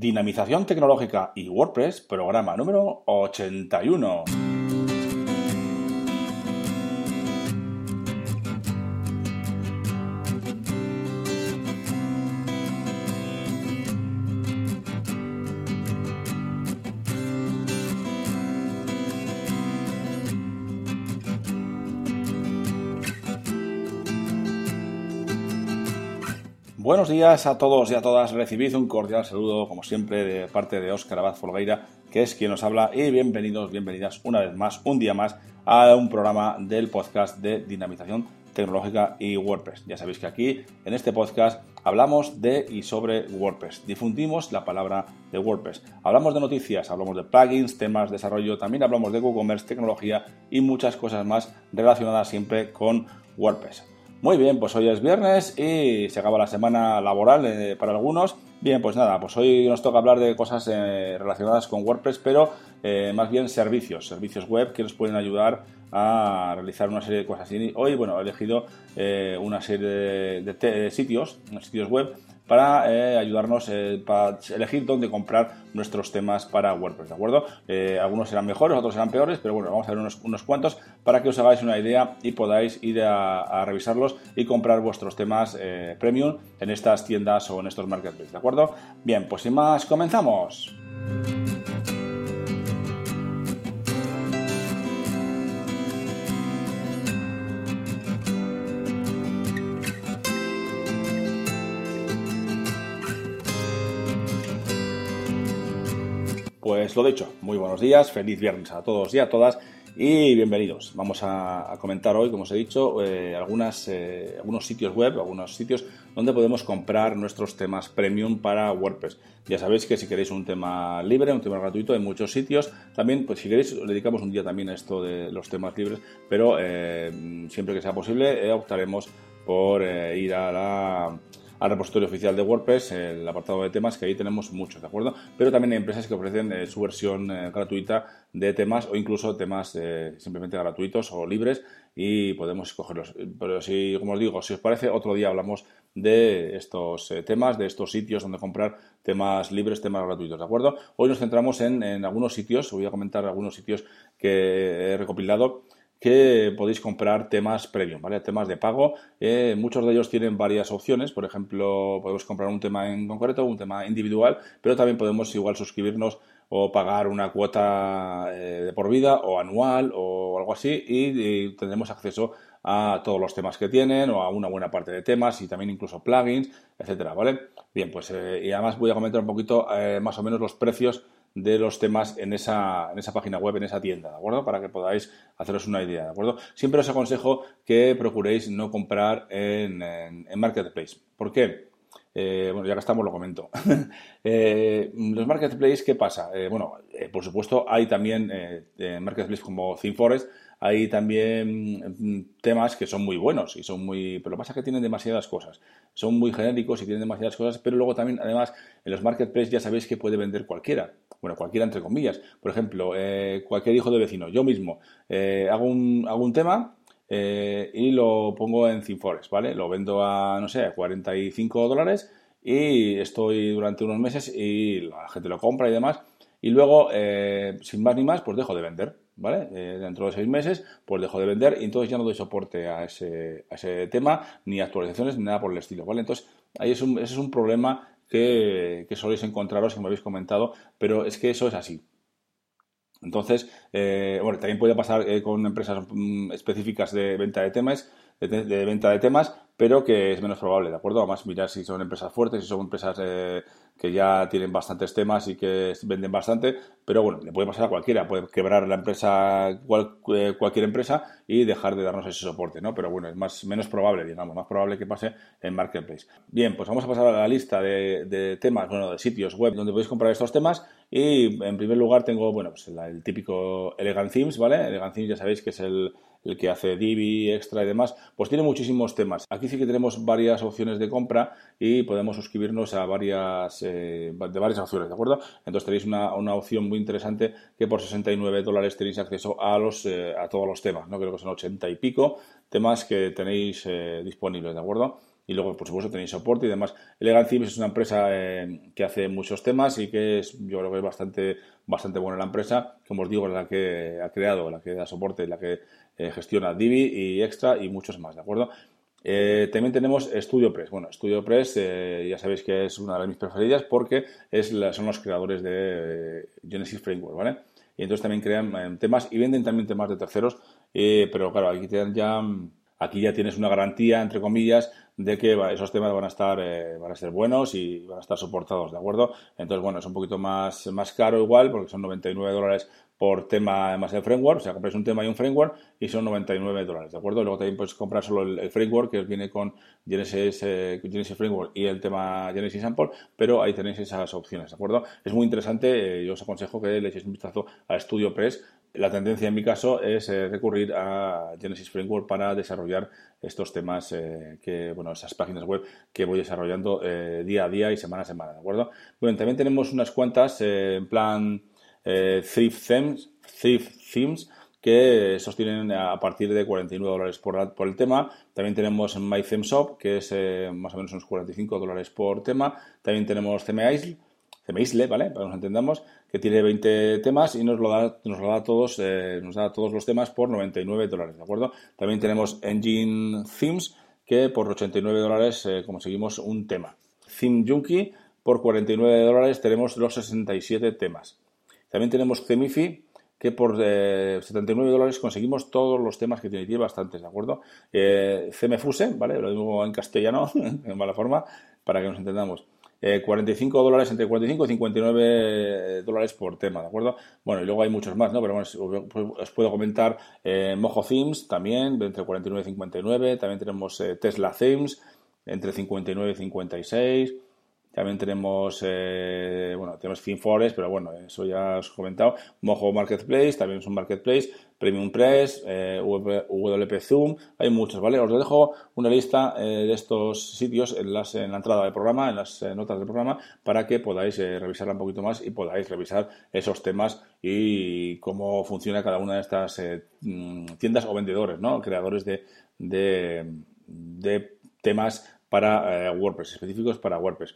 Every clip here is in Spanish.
Dinamización Tecnológica y WordPress, programa número 81. Buenos días a todos y a todas. Recibid un cordial saludo, como siempre, de parte de Óscar Abad Folgueira, que es quien nos habla. Y bienvenidos, bienvenidas una vez más, un día más, a un programa del podcast de dinamización tecnológica y WordPress. Ya sabéis que aquí, en este podcast, hablamos de y sobre WordPress. Difundimos la palabra de WordPress. Hablamos de noticias, hablamos de plugins, temas, desarrollo, también hablamos de WooCommerce, tecnología y muchas cosas más relacionadas siempre con WordPress. Muy bien, pues hoy es viernes y se acaba la semana laboral eh, para algunos. Bien, pues nada, pues hoy nos toca hablar de cosas eh, relacionadas con WordPress, pero eh, más bien servicios, servicios web que nos pueden ayudar a realizar una serie de cosas. Y hoy, bueno, he elegido una serie de, sitios, sitios web para eh, ayudarnos eh, para elegir dónde comprar nuestros temas para WordPress, ¿de acuerdo? Eh, algunos serán mejores, otros serán peores, pero bueno, vamos a ver unos, cuantos para que os hagáis una idea y podáis ir a, revisarlos y comprar vuestros temas premium en estas tiendas o en estos marketplaces, ¿de acuerdo? Bien, pues sin más, comenzamos. Pues lo dicho, muy buenos días, feliz viernes a todos y a todas y bienvenidos. Vamos a, comentar hoy, como os he dicho, eh, algunas, eh, algunos sitios web, algunos sitios donde podemos comprar nuestros temas premium para WordPress. Ya sabéis que si queréis un tema libre, un tema gratuito, hay muchos sitios. También, pues si queréis, dedicamos un día también a esto de los temas libres, pero eh, siempre que sea posible, optaremos por ir a la al repositorio oficial de WordPress, el apartado de temas, que ahí tenemos muchos, ¿de acuerdo? Pero también hay empresas que ofrecen eh, su versión eh, gratuita de temas o incluso temas eh, simplemente gratuitos o libres y podemos escogerlos. Pero si, como os digo, si os parece, otro día hablamos de estos temas, de estos sitios donde comprar temas libres, temas gratuitos, ¿de acuerdo? Hoy nos centramos en, en algunos sitios, voy a comentar algunos sitios que he recopilado que podéis comprar temas premium, ¿vale? Temas de pago. Eh, muchos de ellos tienen varias opciones. Por ejemplo, podemos comprar un tema en concreto, un tema individual, pero también podemos igual suscribirnos o pagar una cuota eh, de por vida o anual o algo así y, tendremos acceso a todos los temas que tienen o a una buena parte de temas y también incluso plugins, etcétera, ¿vale? Bien, pues eh, y además voy a comentar un poquito más o menos los precios de los temas en esa, en esa página web, en esa tienda, ¿de acuerdo? Para que podáis haceros una idea, ¿de acuerdo? Siempre os aconsejo que procuréis no comprar en, en, Marketplace. ¿Por qué? Eh, bueno, ya que estamos lo comento. eh, los marketplaces, ¿qué pasa? Eh, bueno, por supuesto, hay también marketplaces como ThemeForest, hay también mm, temas que son muy buenos y son muy. Pero lo que pasa es que tienen demasiadas cosas. Son muy genéricos y tienen demasiadas cosas, pero luego también, además, en los marketplaces ya sabéis que puede vender cualquiera. Bueno, cualquiera entre comillas. Por ejemplo, eh, cualquier hijo de vecino. Yo mismo eh, hago, un, hago un tema eh, y lo pongo en ThemeForest, ¿vale? Lo vendo a, no sé, a 45 dólares y estoy durante unos meses y la gente lo compra y demás. Y luego, sin más ni más, pues dejo de vender. ¿Vale? Eh, dentro de seis meses, pues dejo de vender y entonces ya no doy soporte a ese, a ese tema, ni actualizaciones, ni nada por el estilo, ¿vale? Entonces, ahí es un, ese es un problema que, que soléis encontraros, que me habéis comentado, pero es que eso es así. Entonces, eh, bueno, también puede pasar eh, con empresas mm, específicas de venta de temas, de, venta de temas, pero que es menos probable, ¿de acuerdo? Además, mirar si son empresas fuertes, si son empresas eh, que ya tienen bastantes temas y que venden bastante, pero bueno, le puede pasar a cualquiera, puede quebrar la empresa, eh, cualquier empresa y dejar de darnos ese soporte, ¿no? Pero bueno, es más, menos probable, digamos, más probable que pase en Marketplace. Bien, pues vamos a pasar a la lista de, temas, bueno, de sitios web donde podéis comprar estos temas y en primer lugar tengo, bueno, pues el típico Elegant Themes, ¿vale? Elegant Themes ya sabéis que es el el que hace Divi, Extra y demás, pues tiene muchísimos temas. Aquí sí que tenemos varias opciones de compra y podemos suscribirnos a varias, eh, de varias opciones, ¿de acuerdo? Entonces tenéis una, opción muy interesante que por 69 dólares tenéis acceso a, los, eh, a todos los temas, ¿no? Creo que son 80 y pico temas que tenéis eh, disponibles, ¿de acuerdo? Y luego, por supuesto, tenéis soporte y demás. Elegant Themes es una empresa eh, que hace muchos temas y que es, yo creo que es bastante, bastante buena la empresa. Como os digo, es la que ha creado, la que da soporte, la que eh, gestiona Divi y Extra y muchos más, ¿de acuerdo? Eh, también tenemos StudioPress. Bueno, StudioPress ya sabéis que es una de mis preferidas porque es son los creadores de Genesis Framework, ¿vale? Y entonces también crean temas y venden también temas de terceros, pero claro, aquí te dan ya aquí ya tienes una garantía, entre comillas, de que esos temas van a estar eh, van a ser buenos y van a estar soportados, ¿de acuerdo? Entonces, bueno, es un poquito más, más caro igual, porque son 99 dólares por tema además del framework, o sea, compráis un tema y un framework y son 99 dólares, ¿de acuerdo? Luego también puedes comprar solo el, framework que viene con Genesis, eh, Genesis Framework y el tema Genesis Sample, pero ahí tenéis esas opciones, ¿de acuerdo? Es muy interesante, eh, yo os aconsejo que le echéis un vistazo a StudioPress la tendencia en mi caso es eh, recurrir a Genesis Framework para desarrollar estos temas eh, bueno, esas páginas web que voy desarrollando eh, día a día y semana a semana, ¿de acuerdo? Bueno, también tenemos unas cuantas en plan Thrift Themes, Themes que sostienen a partir de 49 dólares por, el tema. También tenemos MyThemeShop, que es más o menos unos 45 dólares por tema. También tenemos ThemeIsle, Isle, ¿vale? Para que nos entendamos, que tiene 20 temas y nos lo da, nos lo da todos, eh, nos da todos los temas por 99 dólares, ¿de acuerdo? También tenemos Engine Themes, que por 89 dólares eh, conseguimos un tema. Theme Junkie, por 49 dólares tenemos los 67 temas. También tenemos Themifi, que por 79 eh, dólares conseguimos todos los temas que tiene, tiene bastantes, ¿de acuerdo? Eh, CMFuse, ¿vale? Lo digo en castellano, en mala forma, para que nos entendamos. 45 eh, dólares, entre 45 y 59 dólares por tema, ¿de acuerdo? Bueno, y luego hay muchos más, ¿no? Pero bueno, os puedo comentar eh, Mojo Themes también, entre 49 y 59, también tenemos eh, Tesla Themes, entre 59 y 56, también tenemos, eh, bueno, tenemos ThemeForest, pero bueno, eso ya os he comentado. Mojo Marketplace, también es un marketplace. Premium Press, eh, WP Zoom, hay muchos, ¿vale? Os dejo una lista eh, de estos sitios en, las, en la entrada del programa, en las eh, notas del programa, para que podáis revisarla un poquito más y podáis revisar esos temas y cómo funciona cada una de estas mm, tiendas o vendedores, ¿no? Creadores de, de temas para WordPress, específicos para WordPress.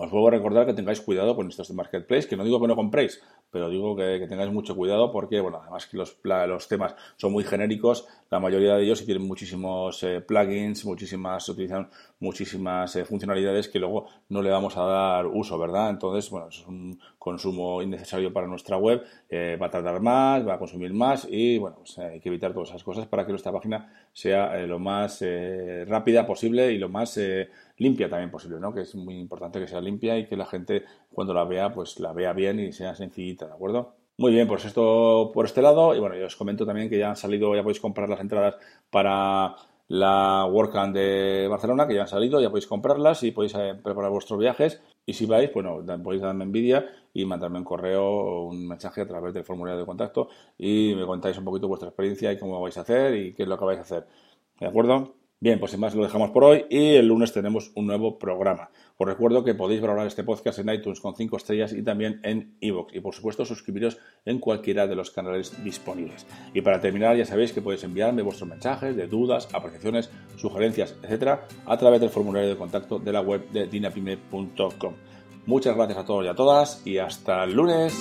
Os vuelvo a recordar que tengáis cuidado con estos de Marketplace, que no digo que no compréis, pero digo que, tengáis mucho cuidado porque, bueno, además que los, los, temas son muy genéricos, la mayoría de ellos tienen muchísimos eh, plugins, muchísimas, utilizan muchísimas eh, funcionalidades que luego no le vamos a dar uso, ¿verdad? Entonces, bueno, es un consumo innecesario para nuestra web, eh, va a tardar más, va a consumir más y, bueno, pues, hay que evitar todas esas cosas para que nuestra página sea lo más rápida posible y lo más limpia también posible, ¿no? Que es muy importante que sea limpia y que la gente cuando la vea, pues la vea bien y sea sencillita, ¿de acuerdo? Muy bien, pues esto por este lado. Y bueno, yo os comento también que ya han salido, ya podéis comprar las entradas para la WordCamp de Barcelona, que ya han salido, ya podéis comprarlas y podéis eh, preparar vuestros viajes. Y si vais, bueno, podéis darme envidia y mandarme un correo o un mensaje a través del formulario de contacto y me contáis un poquito vuestra experiencia y cómo vais a hacer y qué es lo que vais a hacer. ¿De acuerdo? Bien, pues sin más lo dejamos por hoy y el lunes tenemos un nuevo programa. Os recuerdo que podéis valorar este podcast en iTunes con 5 estrellas y también en iVoox y por supuesto suscribiros en cualquiera de los canales disponibles. Y para terminar ya sabéis que podéis enviarme vuestros mensajes de dudas, apreciaciones, sugerencias, etcétera, a través del formulario de contacto de la web de dinapime.com. Muchas gracias a todos y a todas y hasta el lunes.